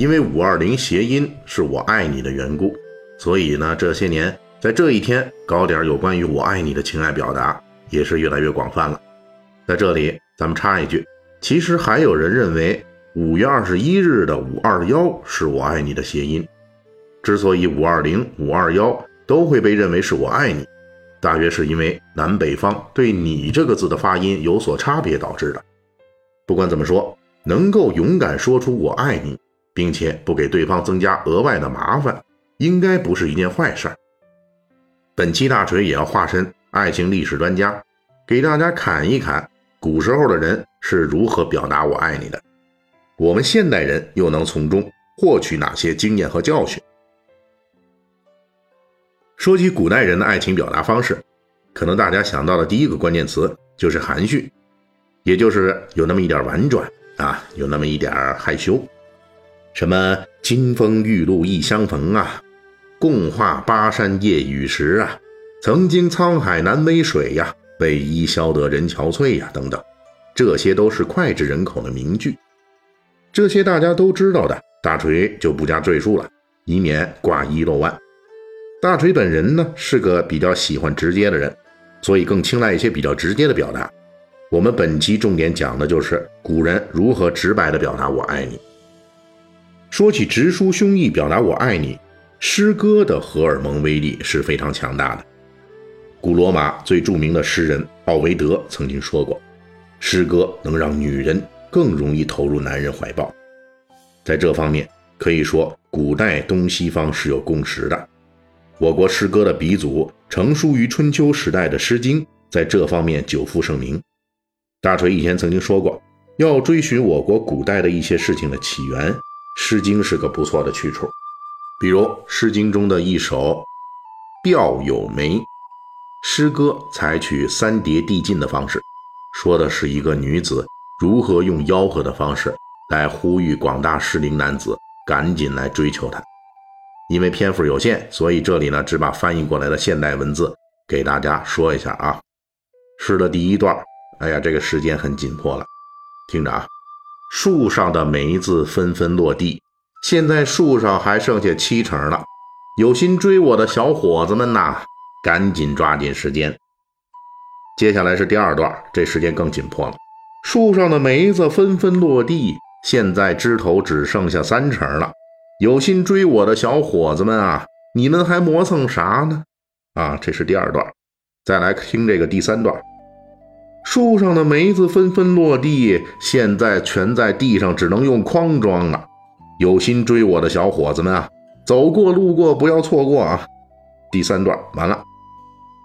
因为五二零谐音是我爱你的缘故，所以呢，这些年在这一天搞点有关于我爱你的情爱表达也是越来越广泛了。在这里，咱们插一句，其实还有人认为五月二十一日的五二幺是我爱你的谐音。之所以五二零、五二幺都会被认为是我爱你，大约是因为南北方对你这个字的发音有所差别导致的。不管怎么说。能够勇敢说出“我爱你”，并且不给对方增加额外的麻烦，应该不是一件坏事。本期大锤也要化身爱情历史专家，给大家侃一侃古时候的人是如何表达“我爱你”的，我们现代人又能从中获取哪些经验和教训？说起古代人的爱情表达方式，可能大家想到的第一个关键词就是含蓄，也就是有那么一点婉转。啊，有那么一点害羞，什么金风玉露一相逢啊，共话巴山夜雨时啊，曾经沧海难为水呀，为伊消得人憔悴呀，等等，这些都是脍炙人口的名句。这些大家都知道的，大锤就不加赘述了，以免挂一漏万。大锤本人呢，是个比较喜欢直接的人，所以更青睐一些比较直接的表达。我们本期重点讲的就是古人如何直白地表达“我爱你”。说起直抒胸臆表达“我爱你”，诗歌的荷尔蒙威力是非常强大的。古罗马最著名的诗人奥维德曾经说过：“诗歌能让女人更容易投入男人怀抱。”在这方面，可以说古代东西方是有共识的。我国诗歌的鼻祖，成书于春秋时代的《诗经》，在这方面久负盛名。大锤以前曾经说过，要追寻我国古代的一些事情的起源，《诗经》是个不错的去处。比如《诗经》中的一首《钓有梅》，诗歌采取三叠递进的方式，说的是一个女子如何用吆喝的方式来呼吁广大适龄男子赶紧来追求她。因为篇幅有限，所以这里呢只把翻译过来的现代文字给大家说一下啊。诗的第一段。哎呀，这个时间很紧迫了，听着啊，树上的梅子纷纷落地，现在树上还剩下七成了。有心追我的小伙子们呐，赶紧抓紧时间。接下来是第二段，这时间更紧迫了。树上的梅子纷纷落地，现在枝头只剩下三成了。有心追我的小伙子们啊，你们还磨蹭啥呢？啊，这是第二段，再来听这个第三段。树上的梅子纷纷落地，现在全在地上，只能用筐装了。有心追我的小伙子们啊，走过路过不要错过啊！第三段完了，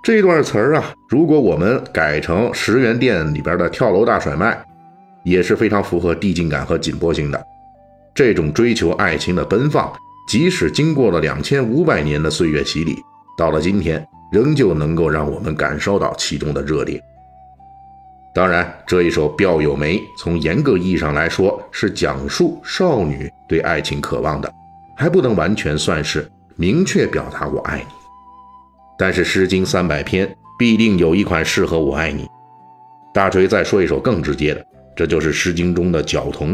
这段词儿啊，如果我们改成十元店里边的跳楼大甩卖，也是非常符合递进感和紧迫性的。这种追求爱情的奔放，即使经过了两千五百年的岁月洗礼，到了今天，仍旧能够让我们感受到其中的热烈。当然，这一首《表有梅》从严格意义上来说是讲述少女对爱情渴望的，还不能完全算是明确表达“我爱你”。但是《诗经》三百篇必定有一款适合“我爱你”。大锤再说一首更直接的，这就是《诗经》中的《角童》。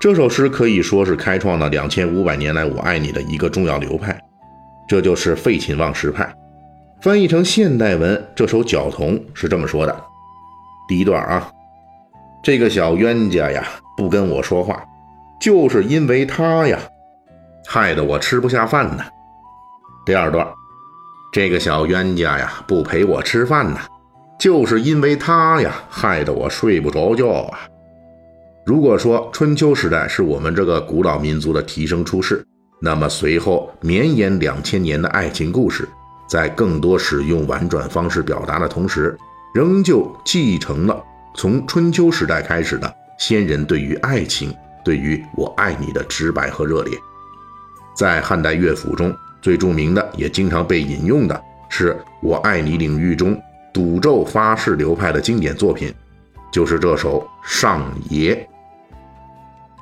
这首诗可以说是开创了两千五百年来“我爱你”的一个重要流派，这就是废寝忘食派。翻译成现代文，这首《角童》是这么说的。第一段啊，这个小冤家呀，不跟我说话，就是因为他呀，害得我吃不下饭呢。第二段，这个小冤家呀，不陪我吃饭呢，就是因为他呀，害得我睡不着觉啊。如果说春秋时代是我们这个古老民族的提升出世，那么随后绵延两千年的爱情故事，在更多使用婉转方式表达的同时。仍旧继承了从春秋时代开始的先人对于爱情对于我爱你的直白和热烈。在汉代乐府中最著名的，也经常被引用的是我爱你领域中赌咒发誓流派的经典作品，就是这首《上邪》。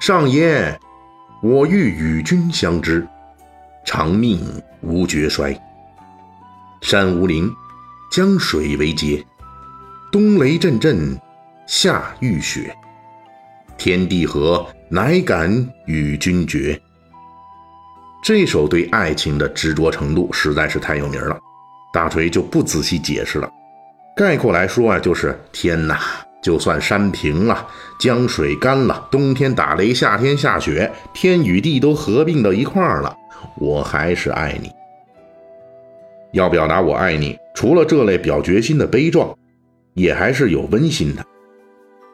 上邪，我欲与君相知，长命无绝衰。山无陵，江水为竭，冬雷阵阵，夏雨雪。天地合，乃敢与君绝。这首对爱情的执着程度实在是太有名了，大锤就不仔细解释了。概括来说啊，就是天哪，就算山平了，江水干了，冬天打雷，夏天下雪，天与地都合并到一块儿了，我还是爱你。要表达我爱你，除了这类表决心的悲壮，也还是有温馨的。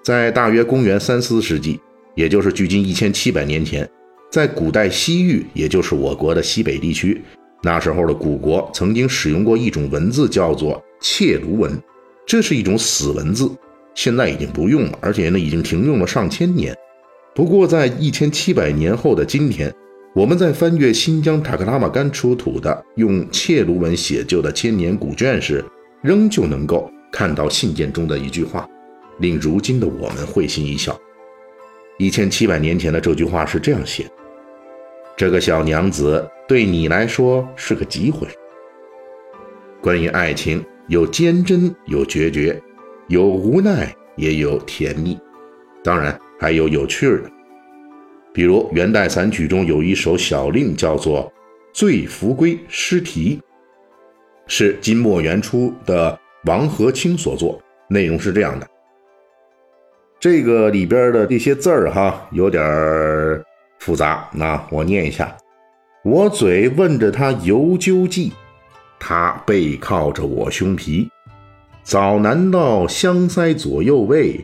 在大约公元三四世纪，也就是距今一千七百年前，在古代西域，也就是我国的西北地区，那时候的古国曾经使用过一种文字，叫做切卢文。这是一种死文字，现在已经不用了，而且呢，已经停用了上千年。不过，在一千七百年后的今天。我们在翻阅新疆塔克拉玛干出土的用切卢文写就的千年古卷时，仍旧能够看到信件中的一句话，令如今的我们会心一笑。一千七百年前的这句话是这样写：“这个小娘子对你来说是个机会。”关于爱情，有坚贞，有决绝，有无奈，也有甜蜜，当然还有有趣的。比如元代散曲中有一首小令，叫做《醉扶归诗题》，是金末元初的王和清所作。内容是这样的：这个里边的这些字儿哈，有点复杂。那我念一下：我嘴问着他游究记，他背靠着我胸皮。早难道香腮左右位，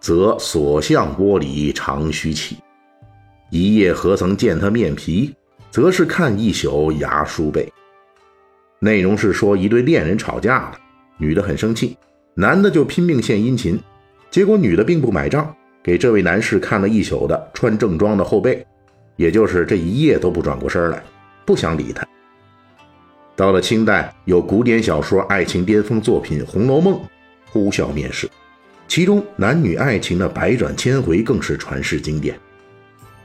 则所向玻璃长须起。一夜何曾见他面皮，则是看一宿牙书背。内容是说一对恋人吵架了，女的很生气，男的就拼命献殷勤，结果女的并不买账，给这位男士看了一宿的穿正装的后背，也就是这一夜都不转过身来，不想理他。到了清代，有古典小说爱情巅峰作品《红楼梦》，呼啸面世，其中男女爱情的百转千回更是传世经典。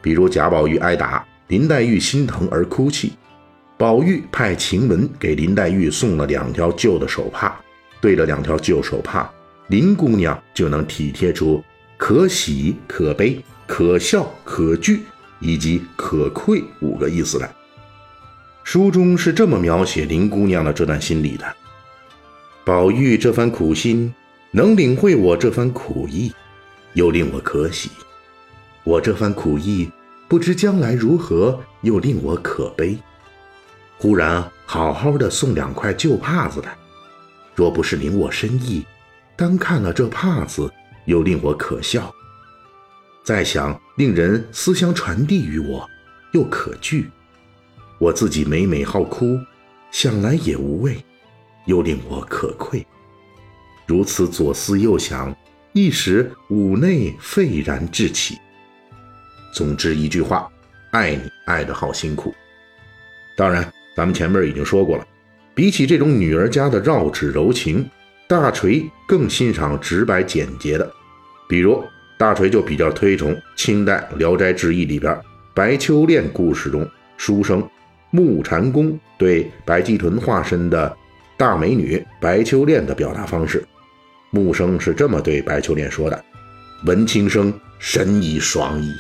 比如贾宝玉挨打，林黛玉心疼而哭泣，宝玉派晴雯给林黛玉送了两条旧的手帕，对着两条旧手帕，林姑娘就能体贴出可喜可悲、可笑可惧以及可愧五个意思来。书中是这么描写林姑娘的这段心理的：宝玉这番苦心，能领会我这番苦意，又令我可喜。我这番苦意，不知将来如何，又令我可悲。忽然好好的送两块旧帕子来，若不是领我深意，单看了这帕子，又令我可笑。再想令人思乡传递于我，又可惧。我自己每每好哭，想来也无味，又令我可愧。如此左思右想，一时五内沸然至起。总之一句话，爱你爱得好辛苦。当然，咱们前面已经说过了，比起这种女儿家的绕指柔情，大锤更欣赏直白简洁的。比如，大锤就比较推崇清代《聊斋志异》里边白秋恋故事中书生木禅公对白鸡屯化身的大美女白秋恋的表达方式。木生是这么对白秋恋说的：“闻青生，神怡爽矣。”